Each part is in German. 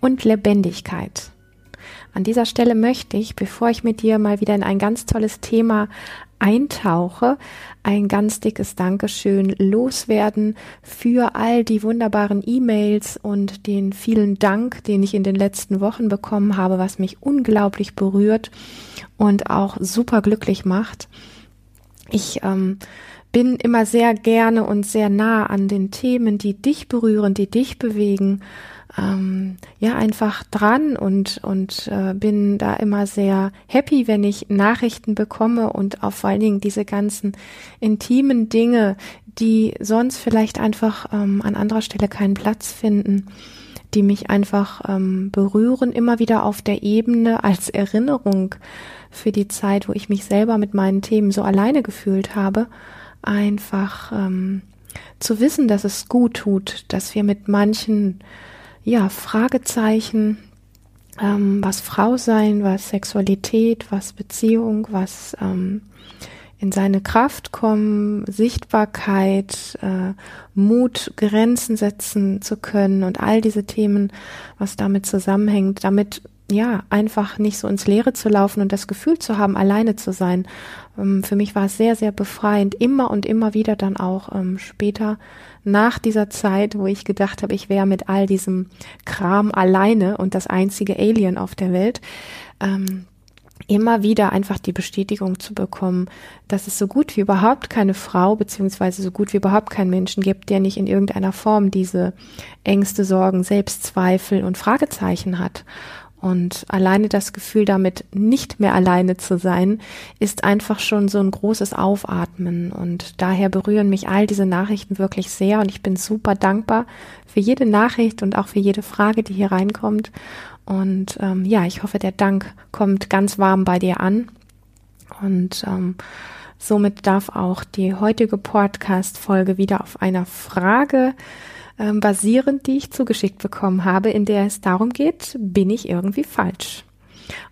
und Lebendigkeit. An dieser Stelle möchte ich, bevor ich mit dir mal wieder in ein ganz tolles Thema eintauche, ein ganz dickes Dankeschön loswerden für all die wunderbaren E-Mails und den vielen Dank, den ich in den letzten Wochen bekommen habe, was mich unglaublich berührt und auch super glücklich macht. Ich ähm, bin immer sehr gerne und sehr nah an den Themen, die dich berühren, die dich bewegen ähm, ja einfach dran und und äh, bin da immer sehr happy, wenn ich Nachrichten bekomme und auch vor allen Dingen diese ganzen intimen Dinge, die sonst vielleicht einfach ähm, an anderer Stelle keinen Platz finden, die mich einfach ähm, berühren, immer wieder auf der Ebene als Erinnerung für die Zeit, wo ich mich selber mit meinen Themen so alleine gefühlt habe, einfach ähm, zu wissen, dass es gut tut, dass wir mit manchen ja, Fragezeichen, ähm, was Frau sein, was Sexualität, was Beziehung, was ähm, in seine Kraft kommen, Sichtbarkeit, äh, Mut, Grenzen setzen zu können und all diese Themen, was damit zusammenhängt, damit ja, einfach nicht so ins Leere zu laufen und das Gefühl zu haben, alleine zu sein. Ähm, für mich war es sehr, sehr befreiend, immer und immer wieder dann auch ähm, später nach dieser Zeit, wo ich gedacht habe, ich wäre mit all diesem Kram alleine und das einzige Alien auf der Welt, ähm, immer wieder einfach die Bestätigung zu bekommen, dass es so gut wie überhaupt keine Frau beziehungsweise so gut wie überhaupt keinen Menschen gibt, der nicht in irgendeiner Form diese Ängste, Sorgen, Selbstzweifel und Fragezeichen hat. Und alleine das Gefühl, damit nicht mehr alleine zu sein, ist einfach schon so ein großes Aufatmen. Und daher berühren mich all diese Nachrichten wirklich sehr. Und ich bin super dankbar für jede Nachricht und auch für jede Frage, die hier reinkommt. Und ähm, ja, ich hoffe, der Dank kommt ganz warm bei dir an. Und ähm, somit darf auch die heutige Podcast-Folge wieder auf einer Frage ähm, basierend, die ich zugeschickt bekommen habe, in der es darum geht, bin ich irgendwie falsch?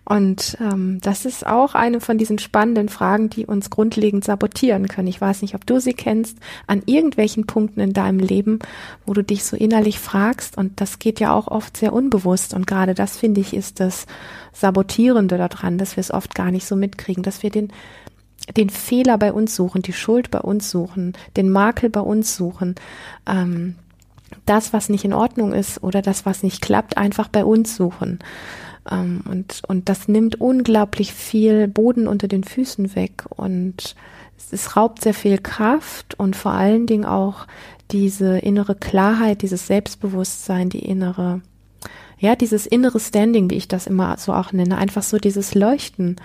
Und ähm, das ist auch eine von diesen spannenden Fragen, die uns grundlegend sabotieren können. Ich weiß nicht, ob du sie kennst, an irgendwelchen Punkten in deinem Leben, wo du dich so innerlich fragst. Und das geht ja auch oft sehr unbewusst. Und gerade das, finde ich, ist das Sabotierende daran, dass wir es oft gar nicht so mitkriegen, dass wir den den Fehler bei uns suchen, die Schuld bei uns suchen, den Makel bei uns suchen. Ähm, das, was nicht in Ordnung ist oder das, was nicht klappt, einfach bei uns suchen. Ähm, und, und das nimmt unglaublich viel Boden unter den Füßen weg und es, es raubt sehr viel Kraft und vor allen Dingen auch diese innere Klarheit, dieses Selbstbewusstsein, die innere, ja, dieses innere Standing, wie ich das immer so auch nenne, einfach so dieses Leuchten,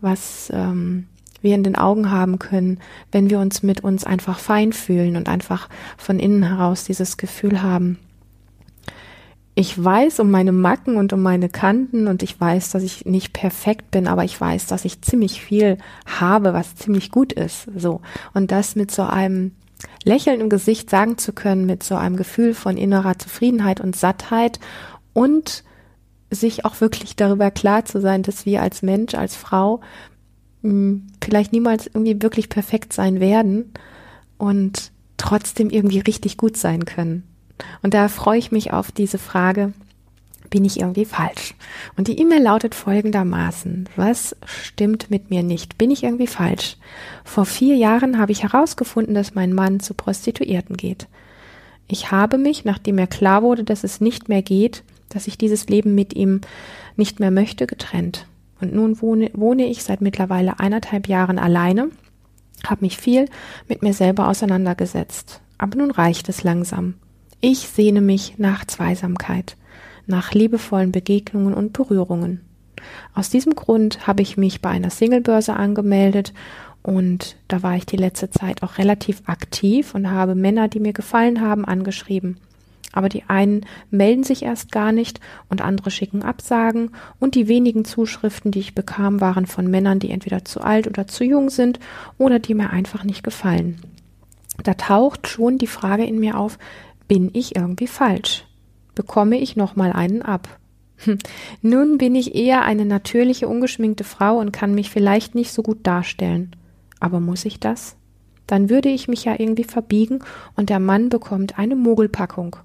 was, ähm, wir in den Augen haben können, wenn wir uns mit uns einfach fein fühlen und einfach von innen heraus dieses Gefühl haben. Ich weiß um meine Macken und um meine Kanten und ich weiß, dass ich nicht perfekt bin, aber ich weiß, dass ich ziemlich viel habe, was ziemlich gut ist. So. Und das mit so einem Lächeln im Gesicht sagen zu können, mit so einem Gefühl von innerer Zufriedenheit und Sattheit und sich auch wirklich darüber klar zu sein, dass wir als Mensch, als Frau vielleicht niemals irgendwie wirklich perfekt sein werden und trotzdem irgendwie richtig gut sein können. Und da freue ich mich auf diese Frage, bin ich irgendwie falsch? Und die E-Mail lautet folgendermaßen, was stimmt mit mir nicht? Bin ich irgendwie falsch? Vor vier Jahren habe ich herausgefunden, dass mein Mann zu Prostituierten geht. Ich habe mich, nachdem mir klar wurde, dass es nicht mehr geht, dass ich dieses Leben mit ihm nicht mehr möchte, getrennt. Und nun wohne, wohne ich seit mittlerweile eineinhalb Jahren alleine, habe mich viel mit mir selber auseinandergesetzt. Aber nun reicht es langsam. Ich sehne mich nach Zweisamkeit, nach liebevollen Begegnungen und Berührungen. Aus diesem Grund habe ich mich bei einer Singlebörse angemeldet und da war ich die letzte Zeit auch relativ aktiv und habe Männer, die mir gefallen haben, angeschrieben. Aber die einen melden sich erst gar nicht und andere schicken Absagen und die wenigen Zuschriften, die ich bekam, waren von Männern, die entweder zu alt oder zu jung sind oder die mir einfach nicht gefallen. Da taucht schon die Frage in mir auf, bin ich irgendwie falsch? Bekomme ich nochmal einen ab? Hm. Nun bin ich eher eine natürliche, ungeschminkte Frau und kann mich vielleicht nicht so gut darstellen. Aber muss ich das? Dann würde ich mich ja irgendwie verbiegen und der Mann bekommt eine Mogelpackung.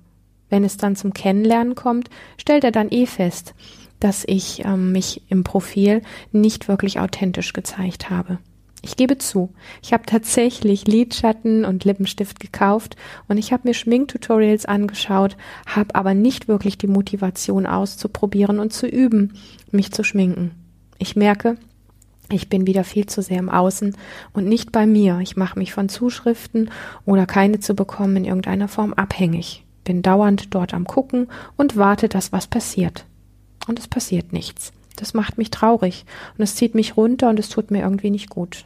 Wenn es dann zum Kennenlernen kommt, stellt er dann eh fest, dass ich ähm, mich im Profil nicht wirklich authentisch gezeigt habe. Ich gebe zu, ich habe tatsächlich Lidschatten und Lippenstift gekauft und ich habe mir Schminktutorials angeschaut, habe aber nicht wirklich die Motivation auszuprobieren und zu üben, mich zu schminken. Ich merke, ich bin wieder viel zu sehr im Außen und nicht bei mir. Ich mache mich von Zuschriften oder keine zu bekommen in irgendeiner Form abhängig. Bin dauernd dort am Gucken und warte, dass was passiert. Und es passiert nichts. Das macht mich traurig und es zieht mich runter und es tut mir irgendwie nicht gut.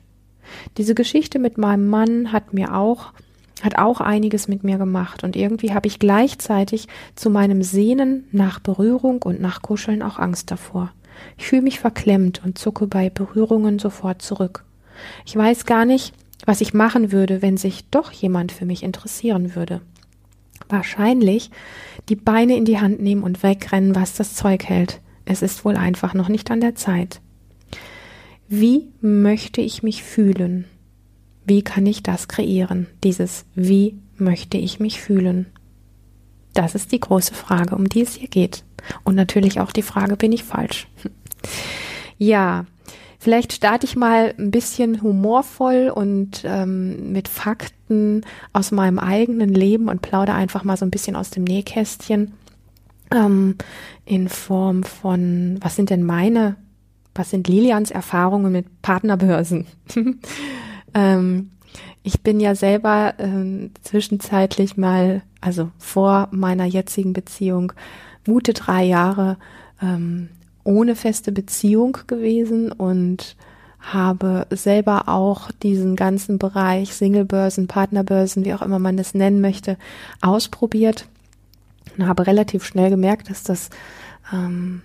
Diese Geschichte mit meinem Mann hat mir auch hat auch einiges mit mir gemacht und irgendwie habe ich gleichzeitig zu meinem Sehnen nach Berührung und nach Kuscheln auch Angst davor. Ich fühle mich verklemmt und zucke bei Berührungen sofort zurück. Ich weiß gar nicht, was ich machen würde, wenn sich doch jemand für mich interessieren würde. Wahrscheinlich die Beine in die Hand nehmen und wegrennen, was das Zeug hält. Es ist wohl einfach noch nicht an der Zeit. Wie möchte ich mich fühlen? Wie kann ich das kreieren? Dieses Wie möchte ich mich fühlen? Das ist die große Frage, um die es hier geht. Und natürlich auch die Frage, bin ich falsch? ja, vielleicht starte ich mal ein bisschen humorvoll und ähm, mit Fakten aus meinem eigenen Leben und plaudere einfach mal so ein bisschen aus dem Nähkästchen ähm, in Form von, was sind denn meine was sind Lilians Erfahrungen mit Partnerbörsen? ähm, ich bin ja selber ähm, zwischenzeitlich mal, also vor meiner jetzigen Beziehung, gute drei Jahre ähm, ohne feste Beziehung gewesen und habe selber auch diesen ganzen Bereich Singlebörsen, Partnerbörsen, wie auch immer man das nennen möchte, ausprobiert und habe relativ schnell gemerkt, dass das ähm,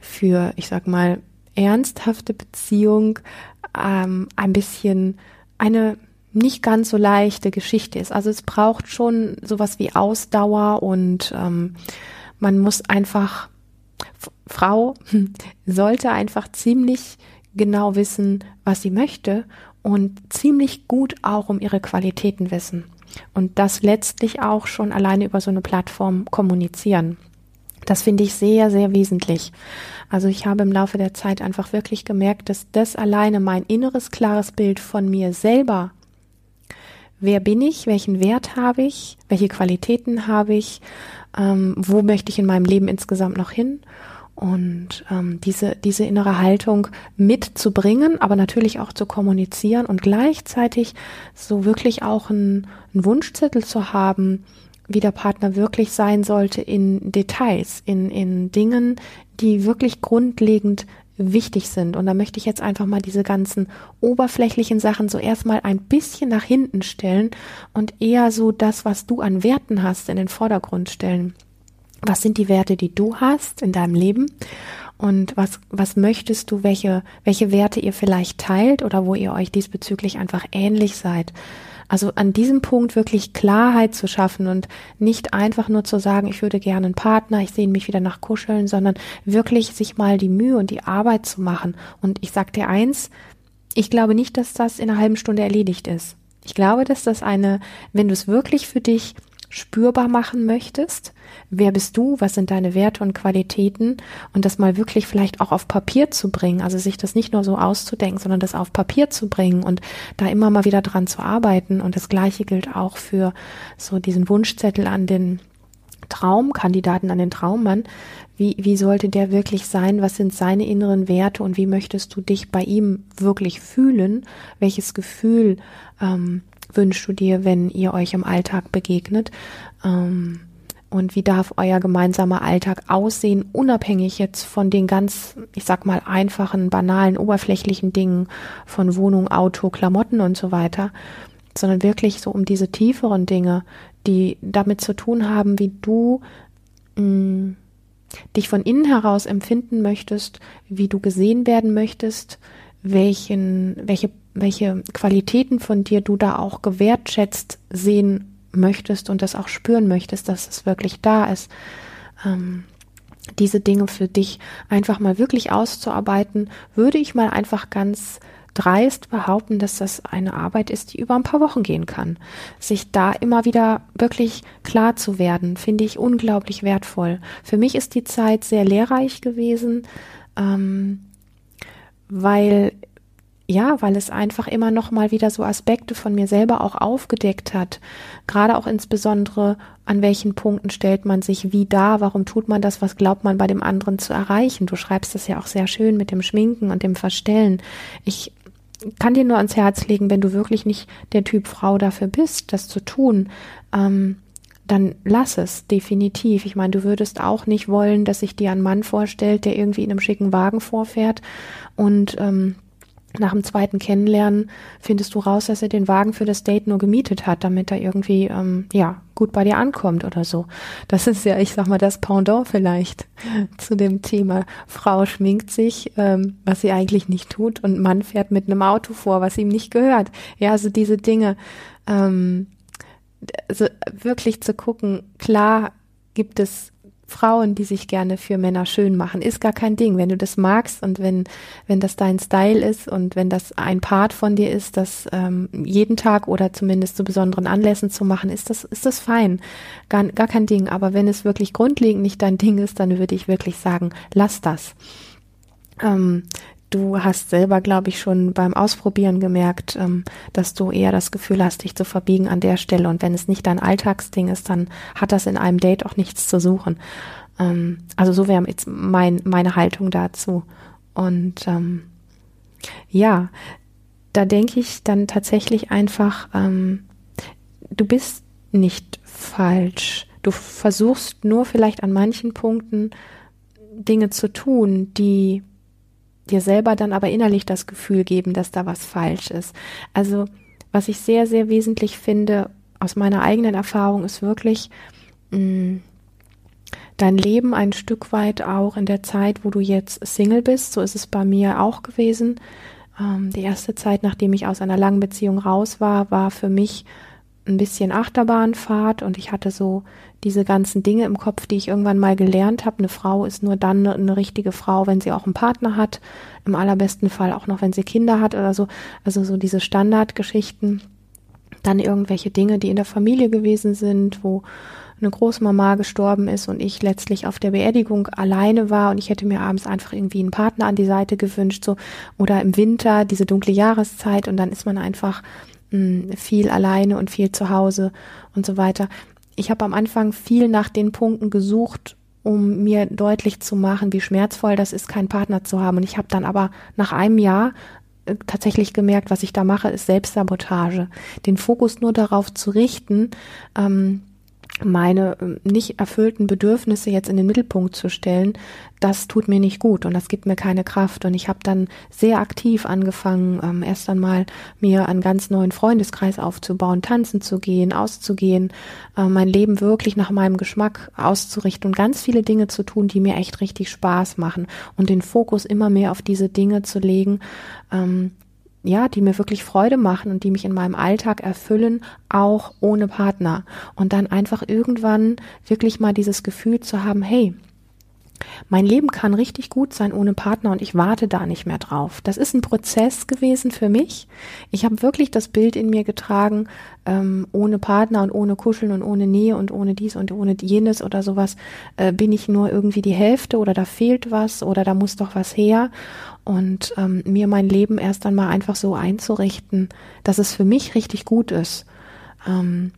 für, ich sag mal, ernsthafte Beziehung ähm, ein bisschen eine nicht ganz so leichte Geschichte ist. Also es braucht schon sowas wie Ausdauer und ähm, man muss einfach, Frau sollte einfach ziemlich genau wissen, was sie möchte und ziemlich gut auch um ihre Qualitäten wissen. Und das letztlich auch schon alleine über so eine Plattform kommunizieren. Das finde ich sehr, sehr wesentlich. Also ich habe im Laufe der Zeit einfach wirklich gemerkt, dass das alleine mein inneres, klares Bild von mir selber, wer bin ich, welchen Wert habe ich, welche Qualitäten habe ich, ähm, wo möchte ich in meinem Leben insgesamt noch hin und ähm, diese, diese innere Haltung mitzubringen, aber natürlich auch zu kommunizieren und gleichzeitig so wirklich auch einen, einen Wunschzettel zu haben, wie der Partner wirklich sein sollte in Details, in, in Dingen, die wirklich grundlegend wichtig sind. Und da möchte ich jetzt einfach mal diese ganzen oberflächlichen Sachen so erstmal ein bisschen nach hinten stellen und eher so das, was du an Werten hast, in den Vordergrund stellen. Was sind die Werte, die du hast in deinem Leben? Und was, was möchtest du, welche, welche Werte ihr vielleicht teilt oder wo ihr euch diesbezüglich einfach ähnlich seid? Also an diesem Punkt wirklich Klarheit zu schaffen und nicht einfach nur zu sagen, ich würde gerne einen Partner, ich sehne mich wieder nach Kuscheln, sondern wirklich sich mal die Mühe und die Arbeit zu machen. Und ich sag dir eins, ich glaube nicht, dass das in einer halben Stunde erledigt ist. Ich glaube, dass das eine, wenn du es wirklich für dich spürbar machen möchtest, wer bist du, was sind deine Werte und Qualitäten? Und das mal wirklich vielleicht auch auf Papier zu bringen, also sich das nicht nur so auszudenken, sondern das auf Papier zu bringen und da immer mal wieder dran zu arbeiten. Und das gleiche gilt auch für so diesen Wunschzettel an den Traumkandidaten, an den Traummann, wie, wie sollte der wirklich sein? Was sind seine inneren Werte? Und wie möchtest du dich bei ihm wirklich fühlen? Welches Gefühl ähm, wünschst du dir, wenn ihr euch im Alltag begegnet? Ähm, und wie darf euer gemeinsamer Alltag aussehen, unabhängig jetzt von den ganz, ich sag mal, einfachen, banalen, oberflächlichen Dingen von Wohnung, Auto, Klamotten und so weiter, sondern wirklich so um diese tieferen Dinge, die damit zu tun haben, wie du mh, mm, dich von innen heraus empfinden möchtest, wie du gesehen werden möchtest, welchen, welche, welche Qualitäten von dir du da auch gewertschätzt sehen möchtest und das auch spüren möchtest, dass es wirklich da ist. Ähm, diese Dinge für dich einfach mal wirklich auszuarbeiten, würde ich mal einfach ganz dreist behaupten, dass das eine Arbeit ist, die über ein paar Wochen gehen kann. Sich da immer wieder wirklich klar zu werden, finde ich unglaublich wertvoll. Für mich ist die Zeit sehr lehrreich gewesen, ähm, weil ja, weil es einfach immer noch mal wieder so Aspekte von mir selber auch aufgedeckt hat. Gerade auch insbesondere, an welchen Punkten stellt man sich wie da, warum tut man das, was glaubt man bei dem anderen zu erreichen. Du schreibst das ja auch sehr schön mit dem Schminken und dem Verstellen. Ich kann dir nur ans Herz legen, wenn du wirklich nicht der Typ Frau dafür bist, das zu tun, ähm, dann lass es definitiv. Ich meine, du würdest auch nicht wollen, dass sich dir ein Mann vorstellt, der irgendwie in einem schicken Wagen vorfährt und ähm, nach dem zweiten Kennenlernen findest du raus, dass er den Wagen für das Date nur gemietet hat, damit er irgendwie ähm, ja gut bei dir ankommt oder so. Das ist ja, ich sag mal, das Pendant vielleicht zu dem Thema. Frau schminkt sich, ähm, was sie eigentlich nicht tut, und Mann fährt mit einem Auto vor, was ihm nicht gehört. Ja, also diese Dinge. Ähm, also wirklich zu gucken, klar gibt es Frauen, die sich gerne für Männer schön machen, ist gar kein Ding. Wenn du das magst und wenn, wenn das dein Style ist und wenn das ein Part von dir ist, das ähm, jeden Tag oder zumindest zu besonderen Anlässen zu machen, ist das, ist das fein. Gar, gar kein Ding. Aber wenn es wirklich grundlegend nicht dein Ding ist, dann würde ich wirklich sagen, lass das. Ähm, du hast selber, glaube ich, schon beim Ausprobieren gemerkt, ähm, dass du eher das Gefühl hast, dich zu verbiegen an der Stelle. Und wenn es nicht dein Alltagsding ist, dann hat das in einem Date auch nichts zu suchen. Ähm, also so wäre jetzt mein, meine Haltung dazu. Und ähm, ja, da denke ich dann tatsächlich einfach, ähm, du bist nicht falsch. Du versuchst nur vielleicht an manchen Punkten Dinge zu tun, die dir selber dann aber innerlich das Gefühl geben, dass da was falsch ist. Also was ich sehr, sehr wesentlich finde aus meiner eigenen Erfahrung ist wirklich mh, mm, dein Leben ein Stück weit auch in der Zeit, wo du jetzt Single bist. So ist es bei mir auch gewesen. Ähm, die erste Zeit, nachdem ich aus einer langen Beziehung raus war, war für mich ein bisschen Achterbahnfahrt und ich hatte so diese ganzen Dinge im Kopf, die ich irgendwann mal gelernt habe. Eine Frau ist nur dann eine, richtige Frau, wenn sie auch einen Partner hat. Im allerbesten Fall auch noch, wenn sie Kinder hat oder so. Also so diese Standardgeschichten. Dann irgendwelche Dinge, die in der Familie gewesen sind, wo eine Großmama gestorben ist und ich letztlich auf der Beerdigung alleine war und ich hätte mir abends einfach irgendwie einen Partner an die Seite gewünscht, so oder im Winter diese dunkle Jahreszeit und dann ist man einfach mh, viel alleine und viel zu Hause und so weiter ich habe am Anfang viel nach den Punkten gesucht, um mir deutlich zu machen, wie schmerzvoll das ist, keinen Partner zu haben. Und ich habe dann aber nach einem Jahr äh, tatsächlich gemerkt, was ich da mache, ist Selbstsabotage. Den Fokus nur darauf zu richten, ähm, meine ähm, nicht erfüllten Bedürfnisse jetzt in den Mittelpunkt zu stellen, das tut mir nicht gut und das gibt mir keine Kraft. Und ich habe dann sehr aktiv angefangen, ähm, erst einmal mir einen ganz neuen Freundeskreis aufzubauen, tanzen zu gehen, auszugehen, äh, mein Leben wirklich nach meinem Geschmack auszurichten und ganz viele Dinge zu tun, die mir echt richtig Spaß machen und den Fokus immer mehr auf diese Dinge zu legen, ähm, ja, die mir wirklich Freude machen und die mich in meinem Alltag erfüllen, auch ohne Partner. Und dann einfach irgendwann wirklich mal dieses Gefühl zu haben, hey, mein Leben kann richtig gut sein ohne Partner und ich warte da nicht mehr drauf. Das ist ein Prozess gewesen für mich. Ich habe wirklich das Bild in mir getragen, ähm, ohne Partner und ohne Kuscheln und ohne Nähe und ohne dies und ohne jenes oder sowas äh, bin ich nur irgendwie die Hälfte oder da fehlt was oder da muss doch was her. Und ähm, mir mein Leben erst einmal einfach so einzurichten, dass es für mich richtig gut ist. Ähm,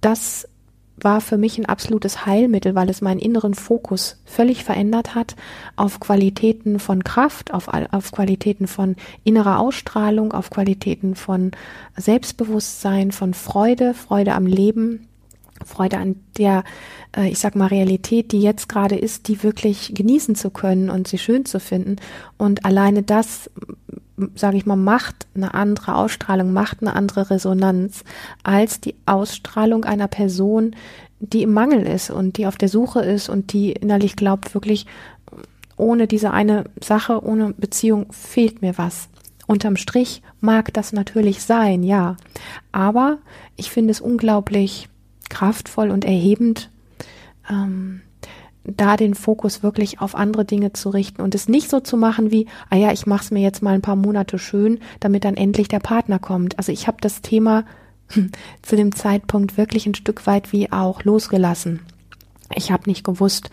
das war für mich ein absolutes Heilmittel, weil es meinen inneren Fokus völlig verändert hat auf Qualitäten von Kraft, auf, auf Qualitäten von innerer Ausstrahlung, auf Qualitäten von Selbstbewusstsein, von Freude, Freude am Leben, Freude an der, äh, ich sag mal, Realität, die jetzt gerade ist, die wirklich genießen zu können und sie schön zu finden. Und alleine das, sage ich mal, macht eine andere Ausstrahlung, macht eine andere Resonanz als die Ausstrahlung einer Person, die im Mangel ist und die auf der Suche ist und die innerlich glaubt, wirklich ohne diese eine Sache, ohne Beziehung fehlt mir was. Unterm Strich mag das natürlich sein, ja. Aber ich finde es unglaublich kraftvoll und erhebend, ähm, da den Fokus wirklich auf andere Dinge zu richten und es nicht so zu machen wie, ah ja, ich mache es mir jetzt mal ein paar Monate schön, damit dann endlich der Partner kommt. Also ich habe das Thema zu dem Zeitpunkt wirklich ein Stück weit wie auch losgelassen. Ich habe nicht gewusst,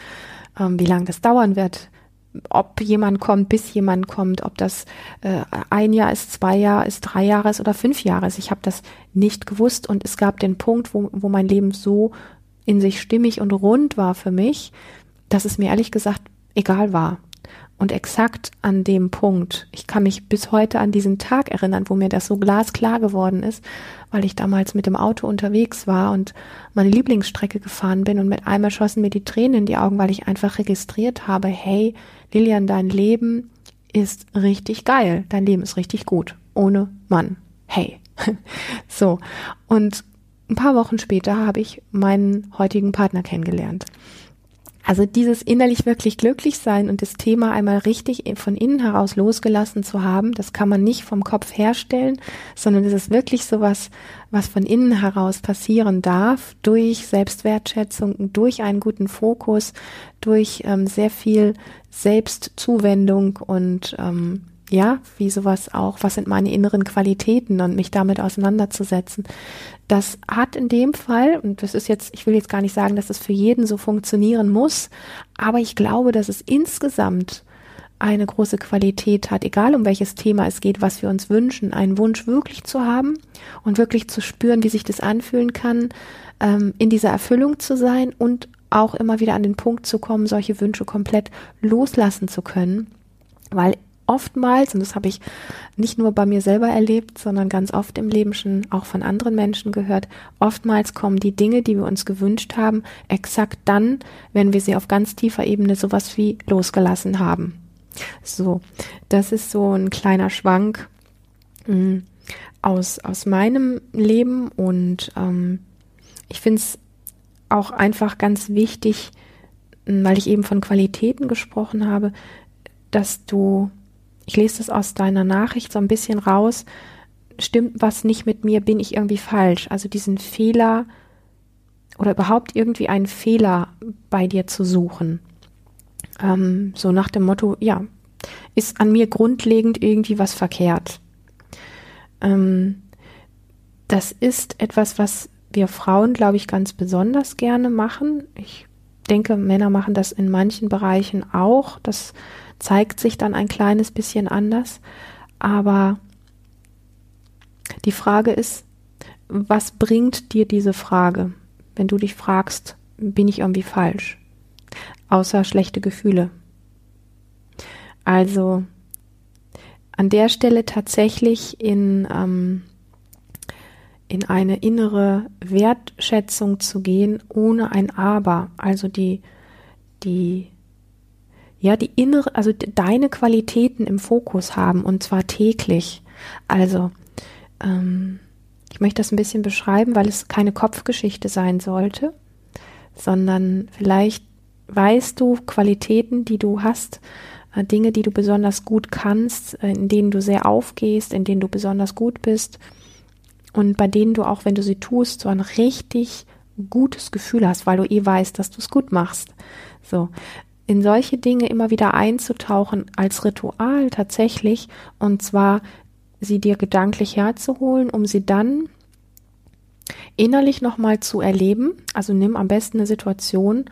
ähm, wie lange das dauern wird, ob jemand kommt, bis jemand kommt, ob das äh, ein Jahr ist, zwei Jahre ist, drei Jahre ist oder fünf Jahre ist. Ich habe das nicht gewusst und es gab den Punkt, wo, wo mein Leben so in sich stimmig und rund war für mich, dass es mir ehrlich gesagt egal war. Und exakt an dem Punkt, ich kann mich bis heute an diesen Tag erinnern, wo mir das so glasklar geworden ist, weil ich damals mit dem Auto unterwegs war und meine Lieblingsstrecke gefahren bin und mit einmal schossen mir die Tränen in die Augen, weil ich einfach registriert habe, hey, Lilian, dein Leben ist richtig geil, dein Leben ist richtig gut, ohne Mann. Hey. so. Und ein paar Wochen später habe ich meinen heutigen Partner kennengelernt. Also dieses innerlich wirklich glücklich sein und das Thema einmal richtig von innen heraus losgelassen zu haben, das kann man nicht vom Kopf herstellen, sondern es ist wirklich sowas, was von innen heraus passieren darf, durch Selbstwertschätzung, durch einen guten Fokus, durch ähm, sehr viel Selbstzuwendung und ähm, ja, wie sowas auch, was sind meine inneren Qualitäten und mich damit auseinanderzusetzen. Das hat in dem Fall, und das ist jetzt, ich will jetzt gar nicht sagen, dass es für jeden so funktionieren muss, aber ich glaube, dass es insgesamt eine große Qualität hat, egal um welches Thema es geht, was wir uns wünschen, einen Wunsch wirklich zu haben und wirklich zu spüren, wie sich das anfühlen kann, ähm, in dieser Erfüllung zu sein und auch immer wieder an den Punkt zu kommen, solche Wünsche komplett loslassen zu können, weil oftmals, und das habe ich nicht nur bei mir selber erlebt, sondern ganz oft im Leben schon auch von anderen Menschen gehört, oftmals kommen die Dinge, die wir uns gewünscht haben, exakt dann, wenn wir sie auf ganz tiefer Ebene sowas wie losgelassen haben. So, das ist so ein kleiner Schwank mm, aus, aus meinem Leben und ähm, ich finde es auch einfach ganz wichtig, weil ich eben von Qualitäten gesprochen habe, dass du ich lese das aus deiner Nachricht so ein bisschen raus, stimmt was nicht mit mir, bin ich irgendwie falsch. Also diesen Fehler oder überhaupt irgendwie einen Fehler bei dir zu suchen. Ähm, so nach dem Motto, ja, ist an mir grundlegend irgendwie was verkehrt. Ähm, das ist etwas, was wir Frauen, glaube ich, ganz besonders gerne machen. Ich denke, Männer machen das in manchen Bereichen auch. Das zeigt sich dann ein kleines bisschen anders. Aber die Frage ist, was bringt dir diese Frage, wenn du dich fragst, bin ich irgendwie falsch? Außer schlechte Gefühle. Also an der Stelle tatsächlich in, ähm, in eine innere Wertschätzung zu gehen, ohne ein Aber. Also die, die ja, die innere, also deine Qualitäten im Fokus haben und zwar täglich. Also, ähm, ich möchte das ein bisschen beschreiben, weil es keine Kopfgeschichte sein sollte, sondern vielleicht weißt du Qualitäten, die du hast, äh, Dinge, die du besonders gut kannst, äh, in denen du sehr aufgehst, in denen du besonders gut bist und bei denen du auch, wenn du sie tust, so ein richtig gutes Gefühl hast, weil du eh weißt, dass du es gut machst. So, in solche Dinge immer wieder einzutauchen als Ritual tatsächlich und zwar sie dir gedanklich herzuholen, um sie dann innerlich nochmal zu erleben. Also nimm am besten eine Situation,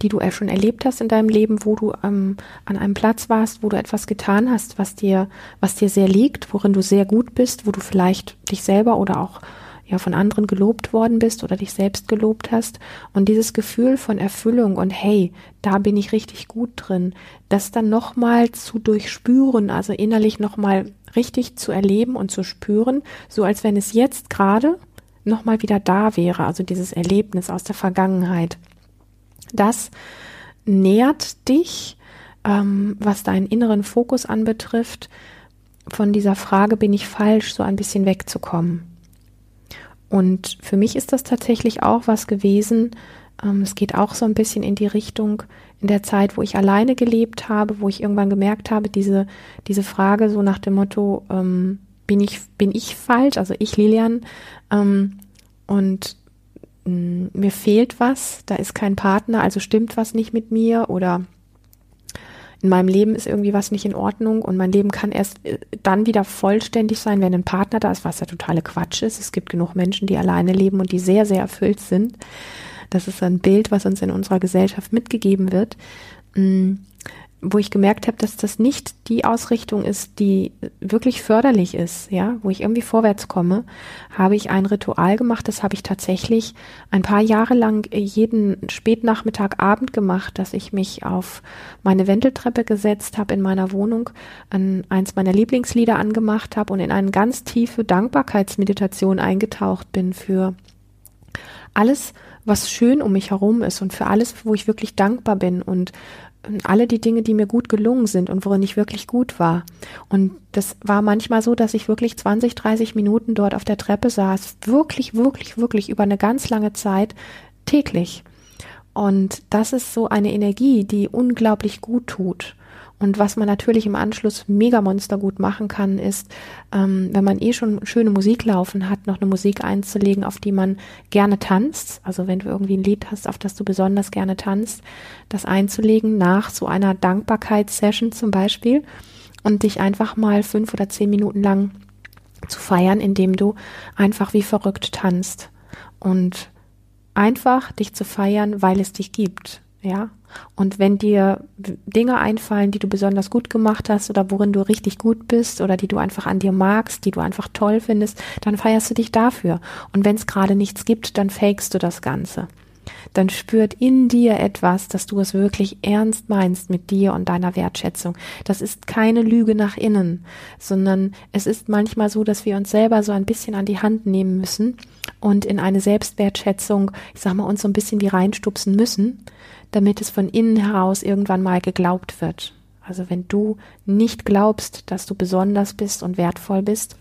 die du schon erlebt hast in deinem Leben, wo du ähm, an einem Platz warst, wo du etwas getan hast, was dir, was dir sehr liegt, worin du sehr gut bist, wo du vielleicht dich selber oder auch ja von anderen gelobt worden bist oder dich selbst gelobt hast und dieses Gefühl von Erfüllung und hey, da bin ich richtig gut drin, das dann nochmal zu durchspüren, also innerlich nochmal richtig zu erleben und zu spüren, so als wenn es jetzt gerade nochmal wieder da wäre, also dieses Erlebnis aus der Vergangenheit. Das nährt dich, ähm, was deinen inneren Fokus anbetrifft, von dieser Frage, bin ich falsch, so ein bisschen wegzukommen. Und für mich ist das tatsächlich auch was gewesen. Ähm, es geht auch so ein bisschen in die Richtung in der Zeit, wo ich alleine gelebt habe, wo ich irgendwann gemerkt habe, diese, diese Frage so nach dem Motto, ähm, bin ich, bin ich falsch, also ich Lilian, ähm, und mh, mm, mir fehlt was, da ist kein Partner, also stimmt was nicht mit mir oder in meinem Leben ist irgendwie was nicht in Ordnung und mein Leben kann erst äh, dann wieder vollständig sein, wenn ein Partner da ist, was ja totale Quatsch ist. Es gibt genug Menschen, die alleine leben und die sehr, sehr erfüllt sind. Das ist ein Bild, was uns in unserer Gesellschaft mitgegeben wird. Wo ich gemerkt habe, dass das nicht die Ausrichtung ist, die wirklich förderlich ist, ja, wo ich irgendwie vorwärts komme, habe ich ein Ritual gemacht, das habe ich tatsächlich ein paar Jahre lang jeden Spätnachmittag, Abend gemacht, dass ich mich auf meine Wendeltreppe gesetzt habe in meiner Wohnung, an eins meiner Lieblingslieder angemacht habe und in eine ganz tiefe Dankbarkeitsmeditation eingetaucht bin für alles, was schön um mich herum ist und für alles, wo ich wirklich dankbar bin. Und alle die Dinge, die mir gut gelungen sind und worin ich wirklich gut war. Und das war manchmal so, dass ich wirklich 20, 30 Minuten dort auf der Treppe saß, wirklich, wirklich, wirklich über eine ganz lange Zeit täglich. Und das ist so eine Energie, die unglaublich gut tut. Und was man natürlich im Anschluss mega monster gut machen kann, ist, ähm, wenn man eh schon schöne Musik laufen hat, noch eine Musik einzulegen, auf die man gerne tanzt. Also wenn du irgendwie ein Lied hast, auf das du besonders gerne tanzt, das einzulegen nach so einer Dankbarkeitssession zum Beispiel und dich einfach mal fünf oder zehn Minuten lang zu feiern, indem du einfach wie verrückt tanzt und einfach dich zu feiern, weil es dich gibt ja. Und wenn dir Dinge einfallen, die du besonders gut gemacht hast oder worin du richtig gut bist oder die du einfach an dir magst, die du einfach toll findest, dann feierst du dich dafür. Und wenn es gerade nichts gibt, dann fakest du das Ganze dann spürt in dir etwas, dass du es wirklich ernst meinst mit dir und deiner Wertschätzung. Das ist keine Lüge nach innen, sondern es ist manchmal so, dass wir uns selber so ein bisschen an die Hand nehmen müssen und in eine Selbstwertschätzung, ich sag mal, uns so ein bisschen wie reinstupsen müssen, damit es von innen heraus irgendwann mal geglaubt wird. Also wenn du nicht glaubst, dass du besonders bist und wertvoll bist,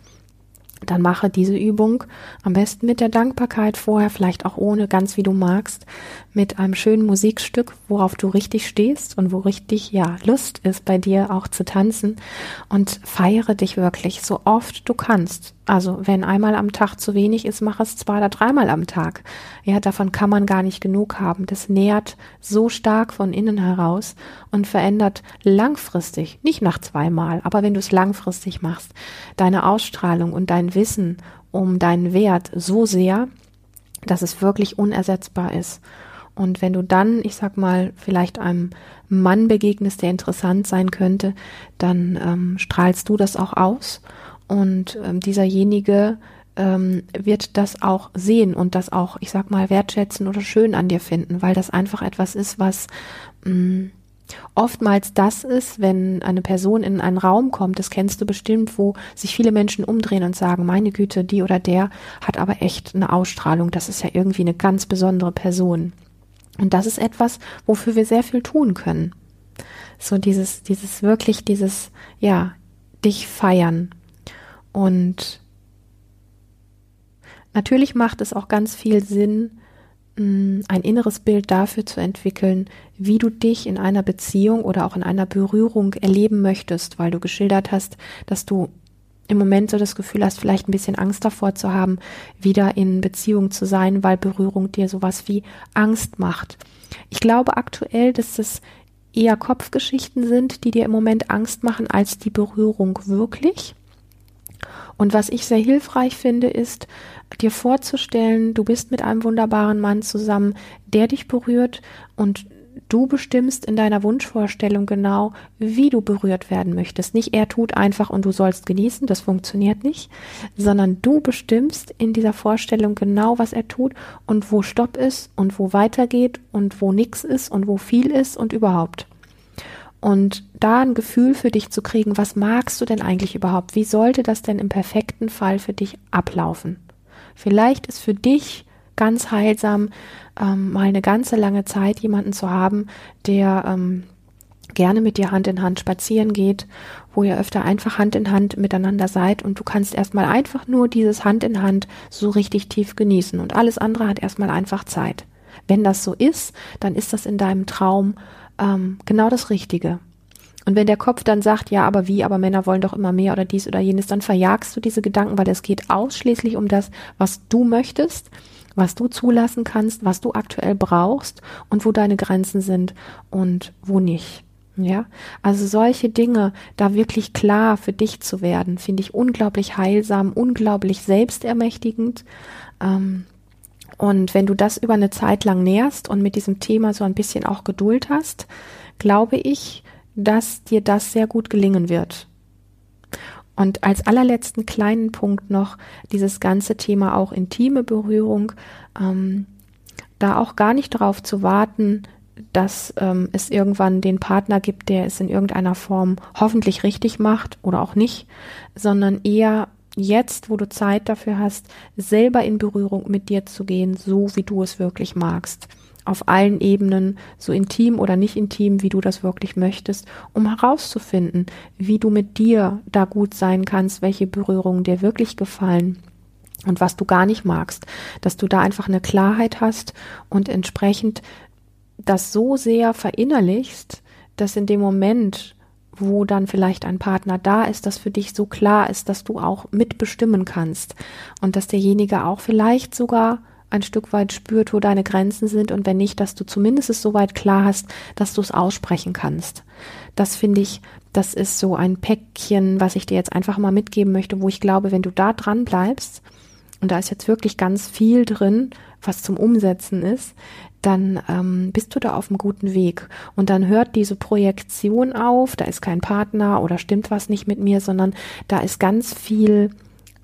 dann mache diese Übung am besten mit der Dankbarkeit vorher, vielleicht auch ohne, ganz wie du magst, mit einem schönen Musikstück, worauf du richtig stehst und wo richtig, ja, Lust ist bei dir auch zu tanzen und feiere dich wirklich so oft du kannst. Also wenn einmal am Tag zu wenig ist, mach es zwei oder dreimal am Tag. Ja, davon kann man gar nicht genug haben. Das nährt so stark von innen heraus und verändert langfristig, nicht nach zweimal, aber wenn du es langfristig machst, deine Ausstrahlung und dein Wissen um deinen Wert so sehr, dass es wirklich unersetzbar ist. Und wenn du dann, ich sag mal, vielleicht einem Mann begegnest, der interessant sein könnte, dann ähm, strahlst du das auch aus und ähm, dieserjenige ähm, wird das auch sehen und das auch, ich sag mal, wertschätzen oder schön an dir finden, weil das einfach etwas ist, was mh, mm, oftmals das ist, wenn eine Person in einen Raum kommt, das kennst du bestimmt, wo sich viele Menschen umdrehen und sagen, meine Güte, die oder der hat aber echt eine Ausstrahlung, das ist ja irgendwie eine ganz besondere Person. Und das ist etwas, wofür wir sehr viel tun können. So dieses, dieses wirklich, dieses, ja, dich feiern, und natürlich macht es auch ganz viel Sinn, mm, ein inneres Bild dafür zu entwickeln, wie du dich in einer Beziehung oder auch in einer Berührung erleben möchtest, weil du geschildert hast, dass du im Moment so das Gefühl hast, vielleicht ein bisschen Angst davor zu haben, wieder in Beziehung zu sein, weil Berührung dir sowas wie Angst macht. Ich glaube aktuell, dass es eher Kopfgeschichten sind, die dir im Moment Angst machen, als die Berührung wirklich. Und was ich sehr hilfreich finde, ist, dir vorzustellen, du bist mit einem wunderbaren Mann zusammen, der dich berührt und du bestimmst in deiner Wunschvorstellung genau, wie du berührt werden möchtest. Nicht er tut einfach und du sollst genießen, das funktioniert nicht, sondern du bestimmst in dieser Vorstellung genau, was er tut und wo Stopp ist und wo weitergeht und wo nix ist und wo viel ist und überhaupt. Und da ein Gefühl für dich zu kriegen, was magst du denn eigentlich überhaupt? Wie sollte das denn im perfekten Fall für dich ablaufen? Vielleicht ist für dich ganz heilsam, ähm, mal eine ganze lange Zeit jemanden zu haben, der ähm, gerne mit dir Hand in Hand spazieren geht, wo ihr öfter einfach Hand in Hand miteinander seid und du kannst erstmal einfach nur dieses Hand in Hand so richtig tief genießen und alles andere hat erstmal einfach Zeit. Wenn das so ist, dann ist das in deinem Traum ähm, genau das Richtige. Und wenn der Kopf dann sagt, ja, aber wie, aber Männer wollen doch immer mehr oder dies oder jenes, dann verjagst du diese Gedanken, weil es geht ausschließlich um das, was du möchtest, was du zulassen kannst, was du aktuell brauchst und wo deine Grenzen sind und wo nicht. Ja, also solche Dinge, da wirklich klar für dich zu werden, finde ich unglaublich heilsam, unglaublich selbstermächtigend. Ähm, und wenn du das über eine Zeit lang nährst und mit diesem Thema so ein bisschen auch Geduld hast, glaube ich, dass dir das sehr gut gelingen wird. Und als allerletzten kleinen Punkt noch dieses ganze Thema auch intime Berührung, ähm, da auch gar nicht darauf zu warten, dass ähm, es irgendwann den Partner gibt, der es in irgendeiner Form hoffentlich richtig macht oder auch nicht, sondern eher jetzt, wo du Zeit dafür hast, selber in Berührung mit dir zu gehen, so wie du es wirklich magst. Auf allen Ebenen, so intim oder nicht intim, wie du das wirklich möchtest, um herauszufinden, wie du mit dir da gut sein kannst, welche Berührungen dir wirklich gefallen und was du gar nicht magst, dass du da einfach eine Klarheit hast und entsprechend das so sehr verinnerlichst, dass in dem Moment, wo dann vielleicht ein Partner da ist, dass für dich so klar ist, dass du auch mitbestimmen kannst und dass derjenige auch vielleicht sogar ein Stück weit spürt, wo deine Grenzen sind und wenn nicht, dass du zumindest es so weit klar hast, dass du es aussprechen kannst. Das finde ich, das ist so ein Päckchen, was ich dir jetzt einfach mal mitgeben möchte, wo ich glaube, wenn du da dran bleibst, und da ist jetzt wirklich ganz viel drin, was zum Umsetzen ist, dann ähm, bist du da auf einem guten Weg. Und dann hört diese Projektion auf, da ist kein Partner oder stimmt was nicht mit mir, sondern da ist ganz viel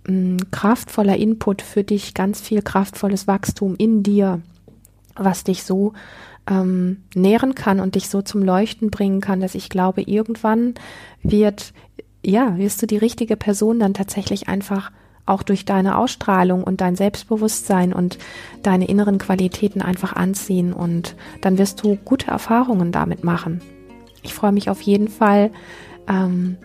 ähm, kraftvoller Input für dich, ganz viel kraftvolles Wachstum in dir, was dich so ähm, nähren kann und dich so zum Leuchten bringen kann, dass ich glaube, irgendwann wird, ja, wirst du die richtige Person dann tatsächlich einfach auch durch deine Ausstrahlung und dein Selbstbewusstsein und deine inneren Qualitäten einfach anziehen und dann wirst du gute Erfahrungen damit machen. Ich freue mich auf jeden Fall, ähm,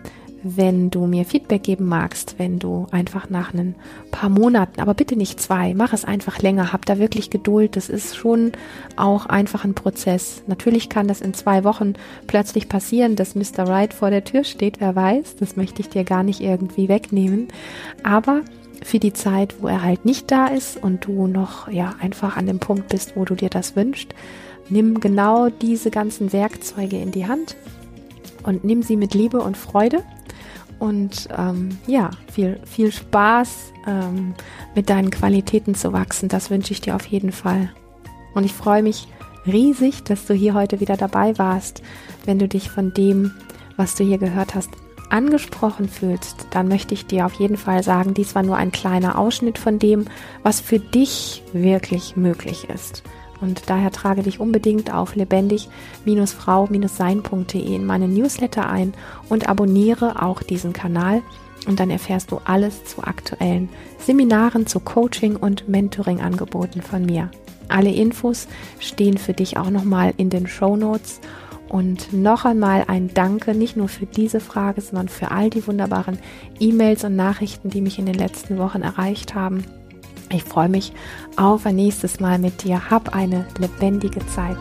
wenn du mir Feedback geben magst, wenn du einfach nach ein paar Monaten, aber bitte nicht zwei, mach es einfach länger, hab da wirklich Geduld. Das ist schon auch einfach ein Prozess. Natürlich kann das in zwei Wochen plötzlich passieren, dass Mr. Right vor der Tür steht, wer weiß, das möchte ich dir gar nicht irgendwie wegnehmen. Aber für die Zeit, wo er halt nicht da ist und du noch ja einfach an dem Punkt bist, wo du dir das wünschst, nimm genau diese ganzen Werkzeuge in die Hand und nimm sie mit Liebe und Freude und ähm, ja, viel, viel Spaß ähm, mit deinen Qualitäten zu wachsen. Das wünsche ich dir auf jeden Fall. Und ich freue mich riesig, dass du hier heute wieder dabei warst. Wenn du dich von dem, was du hier gehört hast, angesprochen fühlst, dann möchte ich dir auf jeden Fall sagen, dies war nur ein kleiner Ausschnitt von dem, was für dich wirklich möglich ist. Und daher trage dich unbedingt auf lebendig-frau-sein.de in meine Newsletter ein und abonniere auch diesen Kanal. Und dann erfährst du alles zu aktuellen Seminaren, zu Coaching und Mentoring-Angeboten von mir. Alle Infos stehen für dich auch nochmal in den Show Notes. Und noch einmal ein Danke, nicht nur für diese Frage, sondern für all die wunderbaren E-Mails und Nachrichten, die mich in den letzten Wochen erreicht haben. Ich freue mich auf ein nächstes Mal mit dir. Hab eine lebendige Zeit.